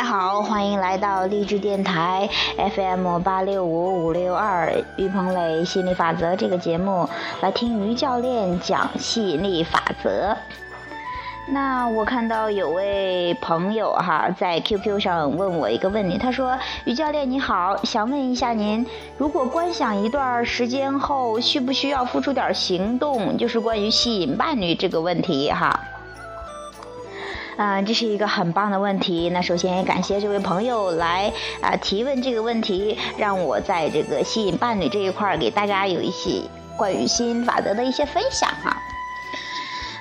大家好，欢迎来到励志电台 FM 八六五五六二于鹏磊心理法则这个节目，来听于教练讲吸引力法则。那我看到有位朋友哈在 QQ 上问我一个问题，他说：“于教练你好，想问一下您，如果观想一段时间后，需不需要付出点行动？就是关于吸引伴侣这个问题哈。”啊，这是一个很棒的问题。那首先也感谢这位朋友来啊提问这个问题，让我在这个吸引伴侣这一块儿给大家有一些关于吸引法则的一些分享哈。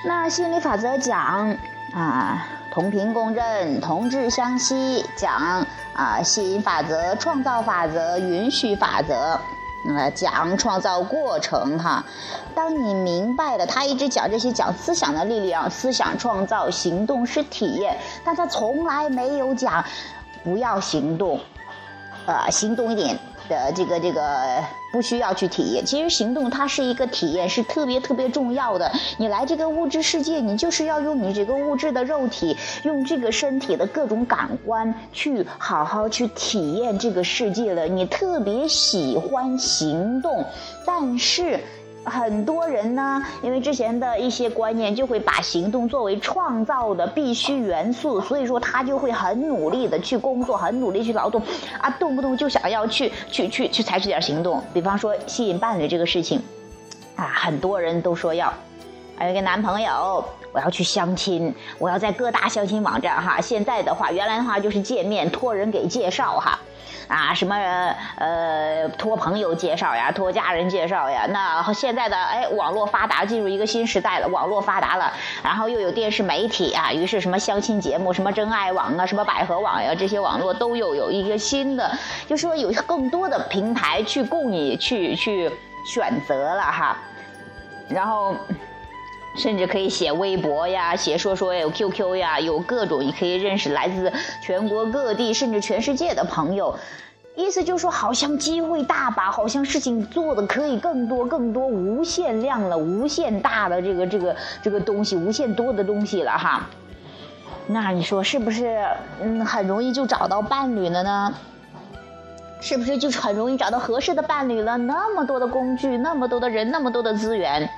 那吸引力法则讲啊，同频共振，同质相吸，讲啊吸引法则、创造法则、允许法则。呃，讲创造过程哈，当你明白了，他一直讲这些讲思想的力量，思想创造，行动是体验，但他从来没有讲不要行动，呃，行动一点。的这个这个不需要去体验，其实行动它是一个体验，是特别特别重要的。你来这个物质世界，你就是要用你这个物质的肉体，用这个身体的各种感官去好好去体验这个世界了。你特别喜欢行动，但是。很多人呢，因为之前的一些观念，就会把行动作为创造的必须元素，所以说他就会很努力的去工作，很努力去劳动，啊，动不动就想要去去去去采取点行动。比方说吸引伴侣这个事情，啊，很多人都说要，还有一个男朋友，我要去相亲，我要在各大相亲网站哈。现在的话，原来的话就是见面托人给介绍哈。啊，什么呃，托朋友介绍呀，托家人介绍呀。那现在的哎，网络发达，进入一个新时代了。网络发达了，然后又有电视媒体啊，于是什么相亲节目，什么真爱网啊，什么百合网呀，这些网络都有有一个新的，就说有更多的平台去供你去去选择了哈。然后甚至可以写微博呀，写说说有 QQ 呀，有各种你可以认识来自全国各地甚至全世界的朋友。意思就是说，好像机会大把，好像事情做的可以更多、更多、无限量了、无限大的这个、这个、这个东西，无限多的东西了哈。那你说是不是？嗯，很容易就找到伴侣了呢？是不是就很容易找到合适的伴侣了？那么多的工具，那么多的人，那么多的资源。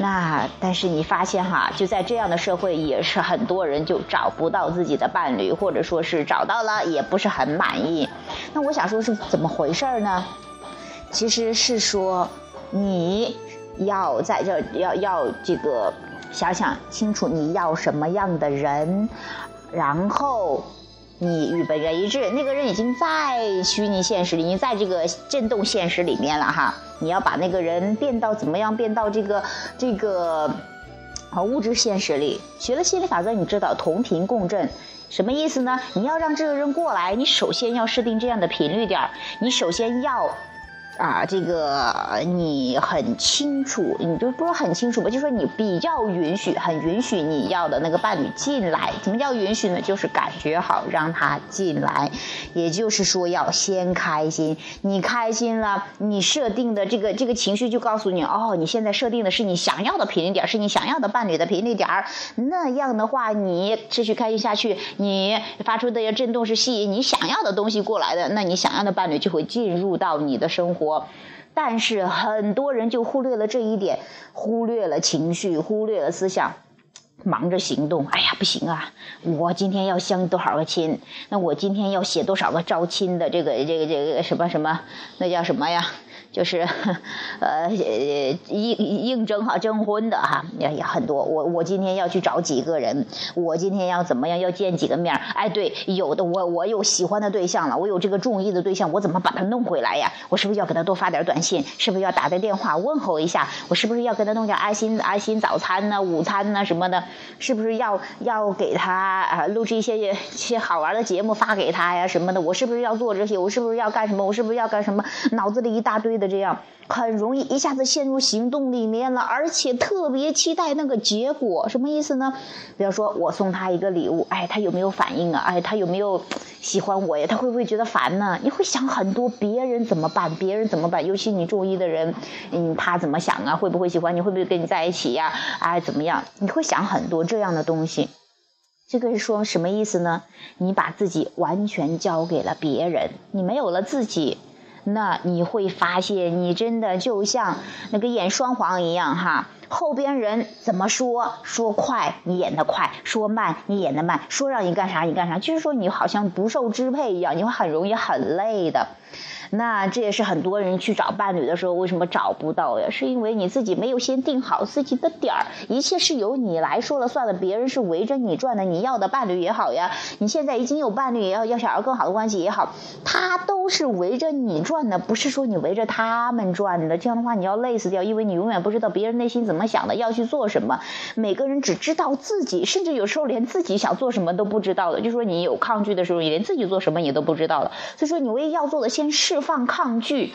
那但是你发现哈，就在这样的社会，也是很多人就找不到自己的伴侣，或者说是找到了也不是很满意。那我想说是怎么回事呢？其实是说你要在这要要这个想想清楚你要什么样的人，然后。你与本人一致，那个人已经在虚拟现实里，已经在这个震动现实里面了哈。你要把那个人变到怎么样？变到这个这个啊物质现实里。学了心理法则，你知道同频共振什么意思呢？你要让这个人过来，你首先要设定这样的频率点你首先要。啊，这个你很清楚，你就不是很清楚吧？就说你比较允许，很允许你要的那个伴侣进来。怎么叫允许呢？就是感觉好，让他进来。也就是说，要先开心。你开心了，你设定的这个这个情绪就告诉你，哦，你现在设定的是你想要的频率点，是你想要的伴侣的频率点。那样的话，你持续开心下去，你发出的震动是吸引你想要的东西过来的，那你想要的伴侣就会进入到你的生活。但是很多人就忽略了这一点，忽略了情绪，忽略了思想，忙着行动。哎呀，不行啊！我今天要相多少个亲？那我今天要写多少个招亲的这个这个这个什么什么？那叫什么呀？就是，呃，应应征哈，征婚的哈，也也很多。我我今天要去找几个人，我今天要怎么样，要见几个面哎，对，有的我我有喜欢的对象了，我有这个中意的对象，我怎么把他弄回来呀？我是不是要给他多发点短信？是不是要打个电话问候一下？我是不是要给他弄点爱心爱心早餐呢、午餐呢什么的？是不是要要给他啊录制一些一些好玩的节目发给他呀什么的？我是不是要做这些？我是不是要干什么？我是不是要干什么？脑子里一大堆。对的这样很容易一下子陷入行动里面了，而且特别期待那个结果，什么意思呢？比方说我送他一个礼物，哎，他有没有反应啊？哎，他有没有喜欢我呀？他会不会觉得烦呢？你会想很多，别人怎么办？别人怎么办？尤其你中意的人，嗯，他怎么想啊？会不会喜欢你？会不会跟你在一起呀？哎，怎么样？你会想很多这样的东西。这个是说什么意思呢？你把自己完全交给了别人，你没有了自己，那你会发现你真的就像那个演双簧一样哈，后边人怎么说说快你演的快，说慢你演的慢，说让你干啥你干啥，就是说你好像不受支配一样，你会很容易很累的。那这也是很多人去找伴侣的时候为什么找不到呀？是因为你自己没有先定好自己的点儿，一切是由你来说了算的，别人是围着你转的。你要的伴侣也好呀，你现在已经有伴侣也要要想要更好的关系也好，他都是围着你转的，不是说你围着他们转的。这样的话你要累死掉，因为你永远不知道别人内心怎么想的，要去做什么。每个人只知道自己，甚至有时候连自己想做什么都不知道的。就说你有抗拒的时候，你连自己做什么你都不知道了。所以说你唯一要做的，先释。放抗拒，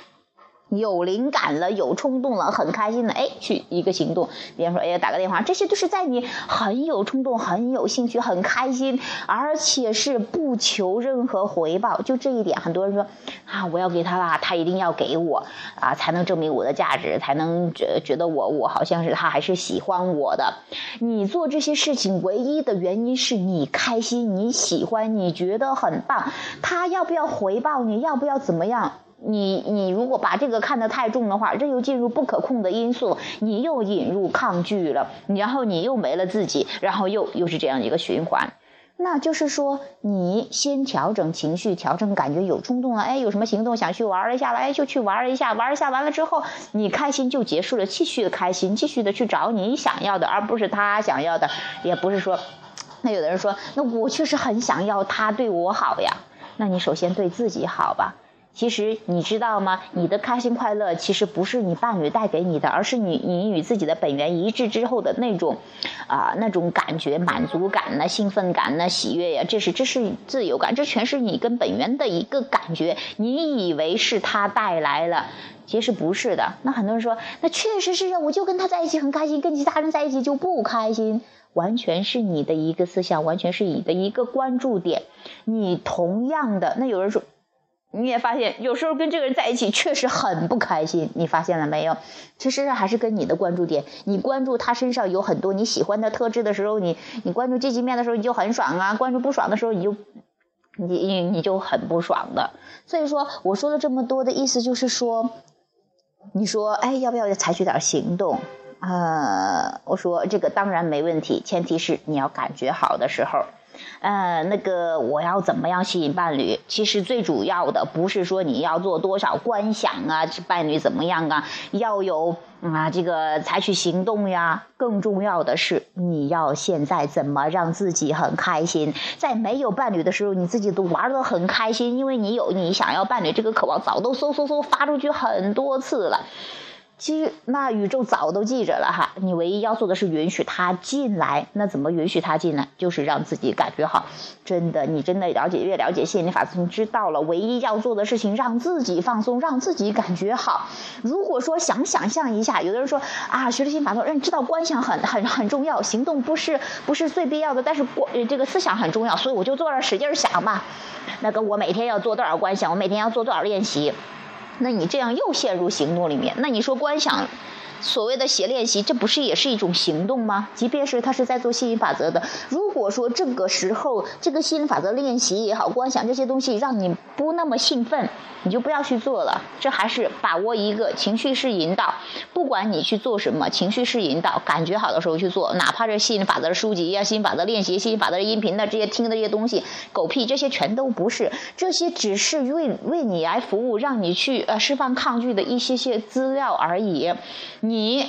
有灵感了，有冲动了，很开心的，哎，去一个行动。比方说，哎，打个电话，这些都是在你很有冲动、很有兴趣、很开心，而且是不求任何回报。就这一点，很多人说啊，我要给他啦，他一定要给我啊，才能证明我的价值，才能觉觉得我我好像是他还是喜欢我的。你做这些事情唯一的原因是你开心，你喜欢，你觉得很棒。他要不要回报你？要不要怎么样？你你如果把这个看得太重的话，这又进入不可控的因素，你又引入抗拒了，然后你又没了自己，然后又又是这样一个循环。那就是说，你先调整情绪，调整感觉，有冲动了，哎，有什么行动想去玩一下了，哎，就去玩一下，玩一下完了之后，你开心就结束了，继续的开心，继续的去找你想要的，而不是他想要的，也不是说，那有的人说，那我确实很想要他对我好呀，那你首先对自己好吧。其实你知道吗？你的开心快乐其实不是你伴侣带给你的，而是你你与自己的本源一致之后的那种，啊那种感觉满足感呢、兴奋感呢、喜悦呀，这是这是自由感，这全是你跟本源的一个感觉。你以为是他带来了，其实不是的。那很多人说，那确实是啊，我就跟他在一起很开心，跟其他人在一起就不开心，完全是你的一个思想，完全是你的一个关注点。你同样的，那有人说。你也发现，有时候跟这个人在一起确实很不开心。你发现了没有？其实还是跟你的关注点，你关注他身上有很多你喜欢的特质的时候，你你关注积极面的时候，你就很爽啊；关注不爽的时候，你就你你你就很不爽的。所以说，我说了这么多的意思就是说，你说，哎，要不要采取点行动？呃，我说这个当然没问题，前提是你要感觉好的时候。呃，那个我要怎么样吸引伴侣？其实最主要的不是说你要做多少观想啊，伴侣怎么样啊，要有啊这个采取行动呀。更重要的是，你要现在怎么让自己很开心？在没有伴侣的时候，你自己都玩得很开心，因为你有你想要伴侣这个渴望，早都嗖嗖嗖发出去很多次了。其实那宇宙早都记着了哈，你唯一要做的是允许他进来。那怎么允许他进来？就是让自己感觉好。真的，你真的了解越了解吸引力法则，知道了唯一要做的事情，让自己放松，让自己感觉好。如果说想想象一下，有的人说啊，学了心法则，认知道观想很很很重要，行动不是不是最必要的，但是观这个思想很重要，所以我就坐那使劲想嘛。那个我每天要做多少观想？我每天要做多少练习？那你这样又陷入行动里面，那你说观想？所谓的写练习，这不是也是一种行动吗？即便是他是在做吸引法则的，如果说这个时候这个吸引法则练习也好，观想这些东西让你不那么兴奋，你就不要去做了。这还是把握一个情绪式引导，不管你去做什么，情绪式引导，感觉好的时候去做，哪怕是吸引法则的书籍呀、吸引法则练习、吸引法则的音频的这些听的这些东西，狗屁，这些全都不是，这些只是为为你来服务，让你去呃释放抗拒的一些些资料而已。你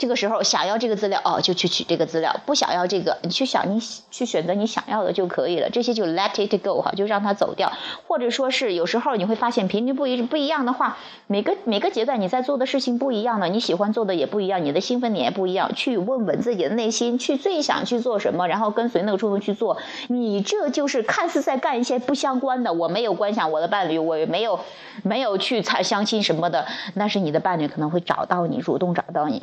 这个时候想要这个资料哦，就去取这个资料；不想要这个，你去想你去选择你想要的就可以了。这些就 let it go 哈，就让它走掉。或者说是有时候你会发现频率不一不一样的话，每个每个阶段你在做的事情不一样了，你喜欢做的也不一样，你的兴奋点也不一样。去问问自己的内心，去最想去做什么，然后跟随那个冲动去做。你这就是看似在干一些不相关的。我没有观想我的伴侣，我没有没有去采相亲什么的，那是你的伴侣可能会找到你，主动找到你。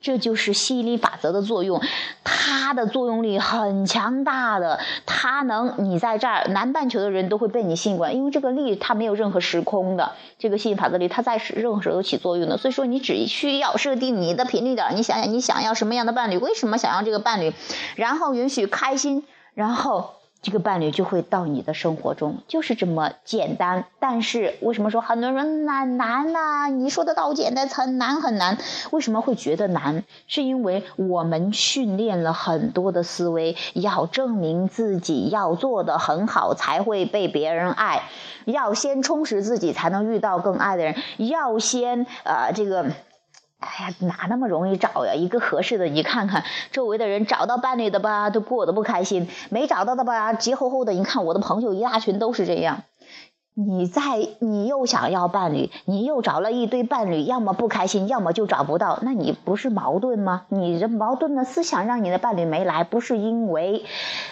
这就是吸引力法则的作用，它的作用力很强大的，它能你在这儿南半球的人都会被你吸引过来，因为这个力它没有任何时空的，这个吸引法则力它在任何时候都起作用的，所以说你只需要设定你的频率点，你想想你想要什么样的伴侣，为什么想要这个伴侣，然后允许开心。然后。这个伴侣就会到你的生活中，就是这么简单。但是为什么说很多人难难呢？你说的倒简单，很难很难。为什么会觉得难？是因为我们训练了很多的思维，要证明自己要做的很好才会被别人爱，要先充实自己才能遇到更爱的人，要先呃这个。哎呀，哪那么容易找呀？一个合适的，你看看周围的人找到伴侣的吧，都过得不开心；没找到的吧，急吼吼的。你看我的朋友一大群都是这样。你在，你又想要伴侣，你又找了一堆伴侣，要么不开心，要么就找不到，那你不是矛盾吗？你这矛盾的思想让你的伴侣没来，不是因为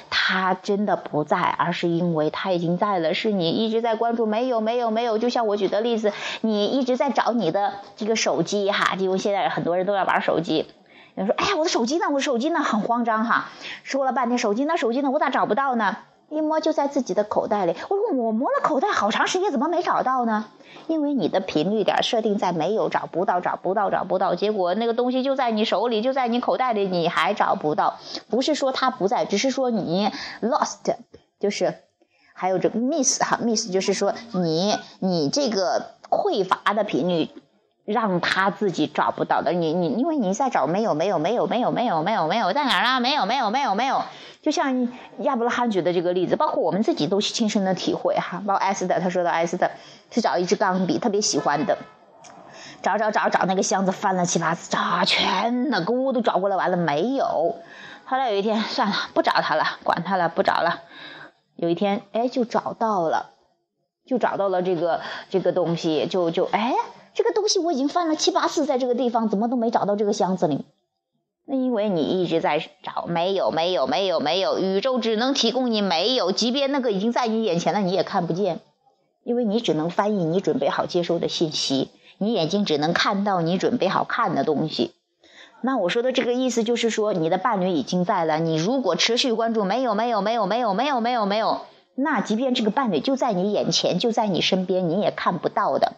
他真的不在，而是因为他已经在了，是你一直在关注，没有，没有，没有。就像我举的例子，你一直在找你的这个手机哈，因为现在很多人都要玩手机。有人说，哎呀，我的手机呢？我的手机呢？很慌张哈，说了半天手机呢，手机呢？我咋找不到呢？一摸就在自己的口袋里。我说我摸了口袋好长时间，怎么没找到呢？因为你的频率点设定在没有找不到，找不到，找不到。结果那个东西就在你手里，就在你口袋里，你还找不到。不是说它不在，只是说你 lost，就是还有这个 miss 哈，miss 就是说你你这个匮乏的频率。让他自己找不到的，你你，因为你在找没有没有没有没有没有没有没有在哪儿啊？没有没有没有没有，就像亚伯拉罕举的这个例子，包括我们自己都是亲身的体会哈。包括艾斯特，他说的艾斯特去找一支钢笔，特别喜欢的，找找找找那个箱子翻了七八次，找全了，屋都找过来完了没有。后来有一天算了，不找他了，管他了，不找了。有一天哎，就找到了，就找到了这个这个东西，就就哎。这个东西我已经翻了七八次，在这个地方怎么都没找到这个箱子里。那因为你一直在找，没有，没有，没有，没有，宇宙只能提供你没有，即便那个已经在你眼前了，你也看不见，因为你只能翻译你准备好接收的信息，你眼睛只能看到你准备好看的东西。那我说的这个意思就是说，你的伴侣已经在了，你如果持续关注，没有，没有，没有，没有，没有，没有，没有，那即便这个伴侣就在你眼前，就在你身边，你也看不到的。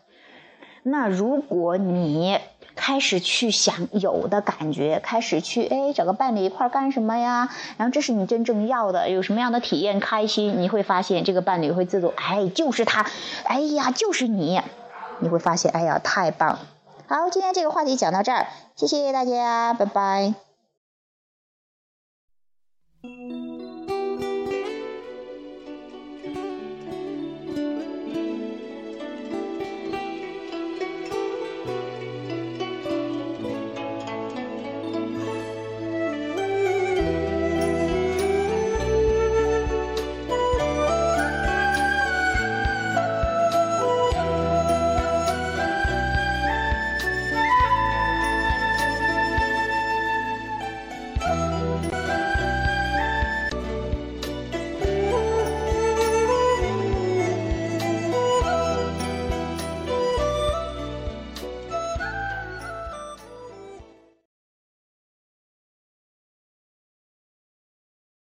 那如果你开始去想有的感觉，开始去哎找个伴侣一块干什么呀？然后这是你真正要的，有什么样的体验开心？你会发现这个伴侣会自动哎就是他，哎呀就是你，你会发现哎呀太棒。好，今天这个话题讲到这儿，谢谢大家，拜拜。